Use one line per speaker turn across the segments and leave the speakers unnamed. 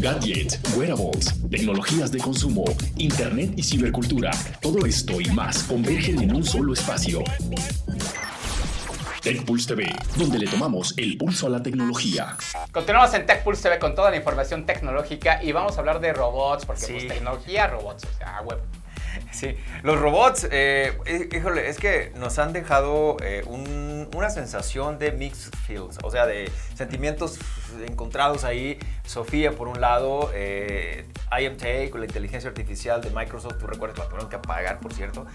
Gadgets, wearables, tecnologías de consumo, internet y cibercultura. Todo esto y más convergen en un solo espacio. TechPulse TV, donde le tomamos el pulso a la tecnología.
Continuamos en TechPulse TV con toda la información tecnológica y vamos a hablar de robots, porque pues tecnología, robots, o sea, web.
Sí, los robots, eh, híjole, es que nos han dejado eh, una sensación de mixed feels, o sea, de sentimientos encontrados ahí. Sofía, por un lado, eh, IMT con la inteligencia artificial de Microsoft, tú recuerdas, la tuvieron que apagar, por cierto.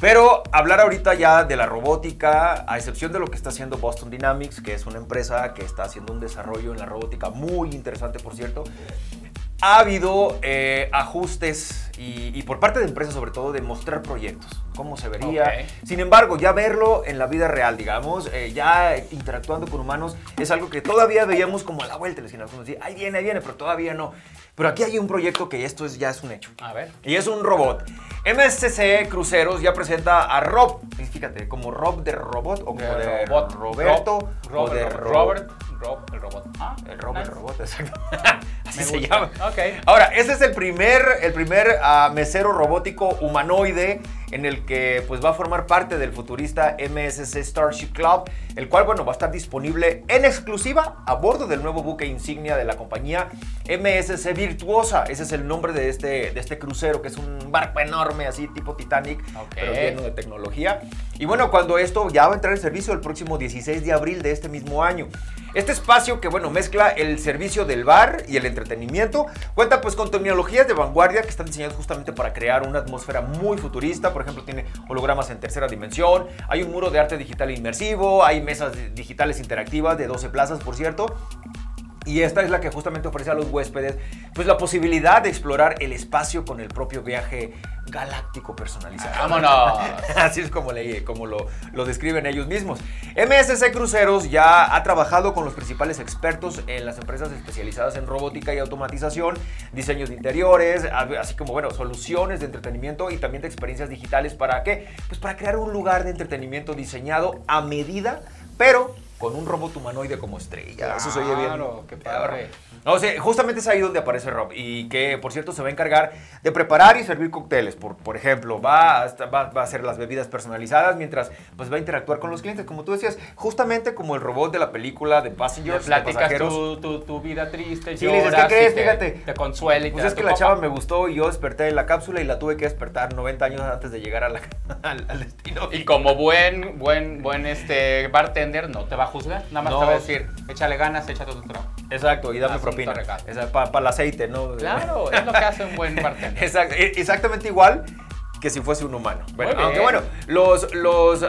Pero hablar ahorita ya de la robótica, a excepción de lo que está haciendo Boston Dynamics, que es una empresa que está haciendo un desarrollo en la robótica muy interesante, por cierto, ha habido eh, ajustes y, por parte de empresas sobre todo de mostrar proyectos, cómo se vería. Sin embargo, ya verlo en la vida real, digamos, eh, ya interactuando con humanos, es algo que todavía veíamos como a la vuelta de la esquina. ahí viene, ahí viene, pero todavía no. Pero aquí hay un proyecto que esto es, ya es un hecho.
A ver.
Y es un robot. MSC Cruceros ya presenta a Rob, fíjate, como Rob de robot o como de, robot. Roberto
o de Robert. Rob, el robot.
Ah, el Rob, el robot, exacto. Así se llama. Ok. Ahora, ese es el primer, el primer uh, mesero robótico humanoide en el que pues va a formar parte del futurista MSC Starship Club, el cual bueno va a estar disponible en exclusiva a bordo del nuevo buque insignia de la compañía MSC Virtuosa. Ese es el nombre de este, de este crucero, que es un barco enorme así tipo Titanic, pero lleno de tecnología. Y bueno, cuando esto ya va a entrar en servicio el próximo 16 de abril de este mismo año. Este espacio que, bueno, mezcla el servicio del bar y el entretenimiento, cuenta pues con tecnologías de vanguardia que están diseñadas justamente para crear una atmósfera muy futurista. Por ejemplo, tiene hologramas en tercera dimensión, hay un muro de arte digital inmersivo, hay mesas digitales interactivas de 12 plazas, por cierto. Y esta es la que justamente ofrece a los huéspedes pues la posibilidad de explorar el espacio con el propio viaje galáctico personalizado.
¡Vámonos!
Así es como, le, como lo, lo, describen ellos mismos. MSC Cruceros ya ha trabajado con los principales expertos en las empresas especializadas en robótica y automatización, diseños de interiores, así como, bueno, soluciones de entretenimiento y también de experiencias digitales. ¿Para qué? Pues para crear un lugar de entretenimiento diseñado a medida, pero con un robot humanoide como estrella.
Eso se oye bien. Claro, qué padre.
No, sé, justamente es ahí donde aparece Rob y que, por cierto, se va a encargar de preparar y servir cócteles. Por, por ejemplo, va a, va, a hacer las bebidas personalizadas mientras pues, va a interactuar con los clientes. Como tú decías, justamente como el robot de la película de Passengers.
platicas tu, tu, tu, vida triste,
sí, lloras, ¿qué crees? Fíjate.
Te consuela y
pues es que la chava me gustó y yo desperté en la cápsula y la tuve que despertar 90 años antes de llegar a la, al, destino.
Y como buen, buen, buen este bartender, no te va a juzgar. Nada más te va a decir, échale ganas, échate tu trabajo.
Exacto, y dame propina. Para el aceite, ¿no?
Claro, es lo que hace un buen bartender.
E, exactamente igual que si fuese un humano. Bueno, aunque bueno, los, los,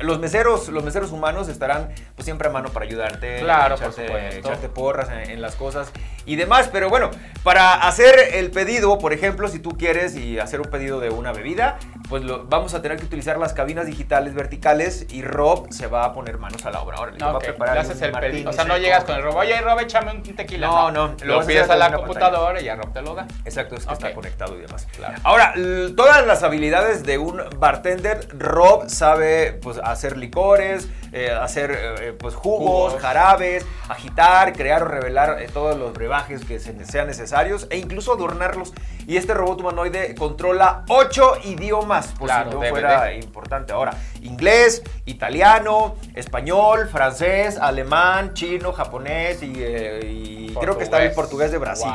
los, meseros, los meseros humanos estarán pues, siempre a mano para ayudarte.
Claro,
echarte,
por supuesto.
echarte porras en, las cosas y demás. Pero bueno, para hacer el pedido, por ejemplo, si tú quieres y hacer un pedido de una bebida, pues lo, vamos a tener que utilizar las cabinas digitales verticales y Rob se va a poner manos a la obra. Ahora,
le va a preparar el pedido. O sea, no llegas con el Rob, oye, Rob, échame un tequila.
No, no.
Lo, pides a la computadora y ya Rob te lo da.
Exacto, es que está conectado y demás. Claro. Ahora, todas las habilidades de un bartender, Rob sabe pues, hacer licores, eh, hacer eh, pues, jugos, jarabes, agitar, crear o revelar eh, todos los brebajes que sean necesarios e incluso adornarlos. Y este robot humanoide controla ocho idiomas, por si no fuera importante. Ahora, inglés, italiano, español, francés, alemán, chino, japonés y, creo que está el portugués de Brasil.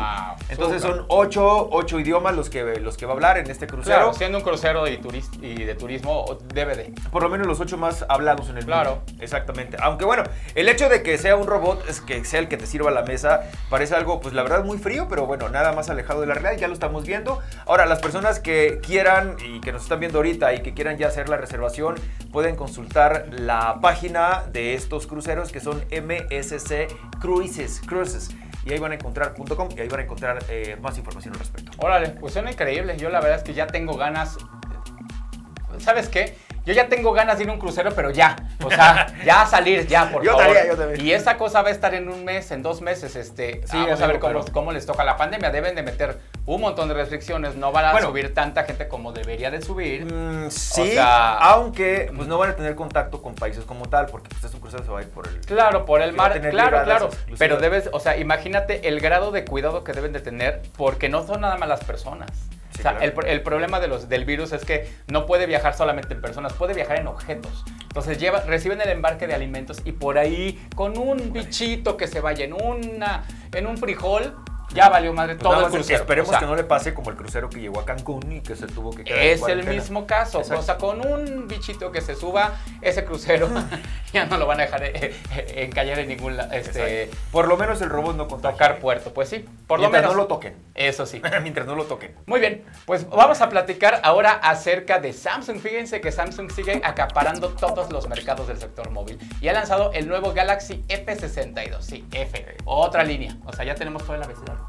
Entonces son ocho, ocho, idiomas los que, los que va a hablar en este crucero.
siendo un crucero de, y de turismo, debe de.
Por lo menos los ocho más hablados en el
Claro.
Exactamente. Aunque bueno, el hecho de que sea un robot, es que sea el que te sirva la mesa, parece algo, pues la verdad, muy frío, pero bueno, nada más alejado de la realidad, ya lo estamos viendo. Ahora, las personas que quieran y que nos están viendo ahorita y que quieran ya hacer la reservación, pueden consultar la página de estos cruceros que son MSC Cruises. Cruises y ahí van a encontrar .com y ahí van a encontrar eh, más información al respecto.
Órale, pues suena increíble. Yo la verdad es que ya tengo ganas. ¿Sabes qué? Yo ya tengo ganas de ir a un crucero, pero ya. O sea, ya salir, ya, por
yo
favor.
yo también.
Y esa cosa va a estar en un mes, en dos meses. Este, sí, vamos a ver cómo, cómo, les toca la pandemia. Deben de meter un montón de restricciones. No van a subir tanta gente como debería de subir.
Mm, sí, aunque pues no van a tener contacto con países como tal, porque pues, este crucero se va a ir por el...
Claro, por el mar. Claro, claro. Pero debes, o sea, imagínate el grado de cuidado que deben de tener, porque no son nada más las personas o sea, el, problema de los, del virus es que no puede viajar solamente en personas, puede viajar en objetos. Entonces lleva, reciben el embarque de alimentos y por ahí, con un bichito que se vaya en, una, en un frijol, ya valió madre pues todo el crucero.
Esperemos que no le pase como el crucero que llegó a Cancún y que se tuvo que quedar
Es el mismo caso. O sea, con un bichito que se suba, ese crucero ya no lo van a dejar eh, eh, encallar en ningún lado. Este,
por lo menos el robot no
contagia. Tocar puerto, pues sí. Por
lo
menos.
no lo toquen.
Eso sí.
Mientras no lo toquen.
Muy bien, pues vamos a platicar ahora acerca de Samsung. Fíjense que Samsung sigue acaparando todos los mercados del sector móvil y ha lanzado el nuevo Galaxy F62. Sí, F. Otra línea. O sea, ya tenemos todo el abecedario.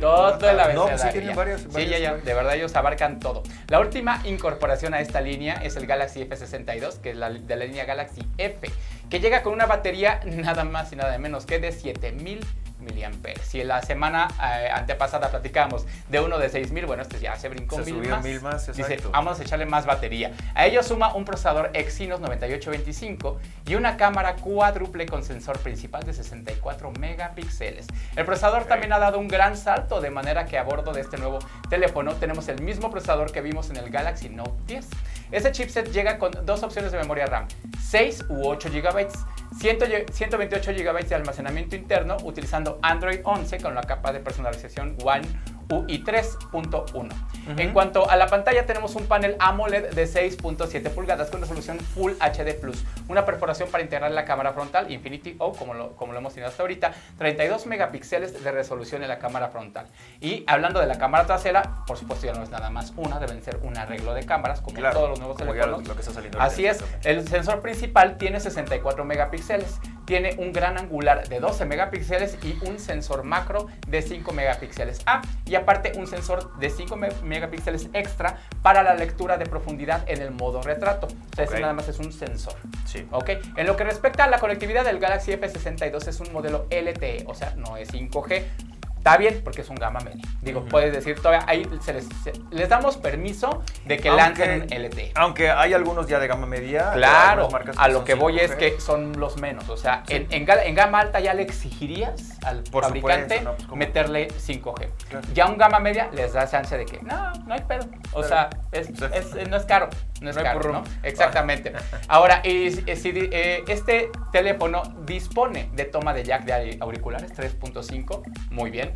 Todo el abecedario. No, sí tienen varios, Sí, ya, ya. De verdad, ellos abarcan todo. La última incorporación a esta línea es el Galaxy F62, que es la, de la línea Galaxy F, que llega con una batería nada más y nada menos que de 7000 miliamperes. Si en la semana eh, antepasada platicamos de uno de 6000, bueno, este ya se brincó
se mil, más. mil más.
Dice, vamos a echarle más batería. A ello suma un procesador Exynos 9825 y una cámara cuádruple con sensor principal de 64 megapíxeles. El procesador también ha dado un gran salto, de manera que a bordo de este nuevo teléfono tenemos el mismo procesador que vimos en el Galaxy Note 10. Ese chipset llega con dos opciones de memoria RAM, 6 u 8 GB 128 GB de almacenamiento interno utilizando Android 11 con la capa de personalización One UI 3.1. En cuanto a la pantalla, tenemos un panel AMOLED de 6.7 pulgadas con resolución Full HD Plus, una perforación para integrar la cámara frontal Infinity O, como lo, como lo hemos tenido hasta ahorita, 32 megapíxeles de resolución en la cámara frontal. Y hablando de la cámara trasera, por supuesto ya no es nada más una, deben ser un arreglo de cámaras, como todos los nuevos teléfonos. Así es, el sensor principal tiene 64 megapíxeles, tiene un gran angular de 12 megapíxeles y un sensor macro de 5 megapíxeles. Ah, y aparte un sensor de 5 megapíxeles extra para la lectura de profundidad en el modo retrato. O sea, nada más es un sensor.
Sí.
¿Ok? En lo que respecta a la conectividad del Galaxy F62 es un modelo LTE, o sea, no es 5G, Está bien porque es un gama media. Digo, puedes decir, todavía ahí les damos permiso de que lancen LTE.
Aunque hay algunos ya de gama media.
Claro, a lo que voy es que son los menos. O sea, en, en, gama alta ya le exigirías al fabricante pues, meterle 5G. Ya un gama media les da chance de que, no, no hay pedo. O sea, es, no es caro. No es caro, ¿no? Exactamente. Ahora, y, si, eh, este teléfono dispone de toma de jack de auriculares 3.5, muy bien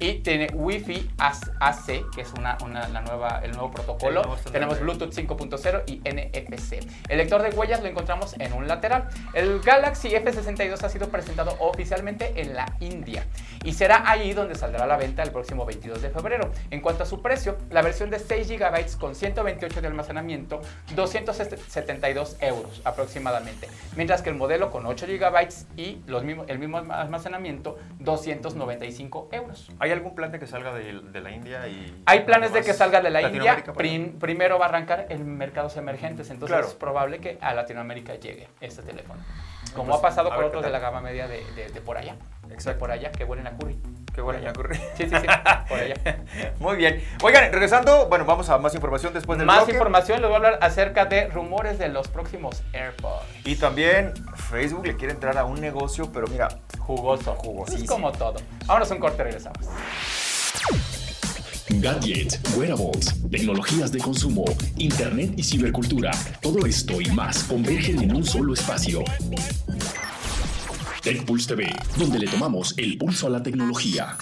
y tiene Wi-Fi AC, que es una, la nueva, el nuevo protocolo. Tenemos Bluetooth 5.0 y NFC. El lector de huellas lo encontramos en un lateral. El Galaxy F62 ha sido presentado oficialmente en la India y será ahí donde saldrá a la venta el próximo 22 de febrero. En cuanto a su precio, la versión de 6 GB con 128 de almacenamiento, 272 euros aproximadamente, mientras que el modelo con 8 GB y los mismos, el mismo almacenamiento, 295 euros.
¿Hay algún plan de que salga de, la India? y
Hay planes de que salga de la India. primero va a arrancar en mercados emergentes, entonces es probable que a Latinoamérica llegue este teléfono. Como pues, ha pasado con otros de la gama media de, por allá. Exacto. por allá, que huelen a curry.
Que huelen a curry.
Sí, sí, sí, por allá.
Muy bien. Oigan, regresando, bueno, vamos a más información después del
Más información, les voy a hablar acerca de rumores de los próximos AirPods.
Y también Facebook le quiere entrar a un negocio, pero mira,
jugoso. Jugoso. Es como todo. Vámonos un corte, regresamos.
Gadgets, wearables, tecnologías de consumo, internet y cibercultura. Todo esto y más convergen en un solo espacio. TechPulse TV, donde le tomamos el pulso a la tecnología.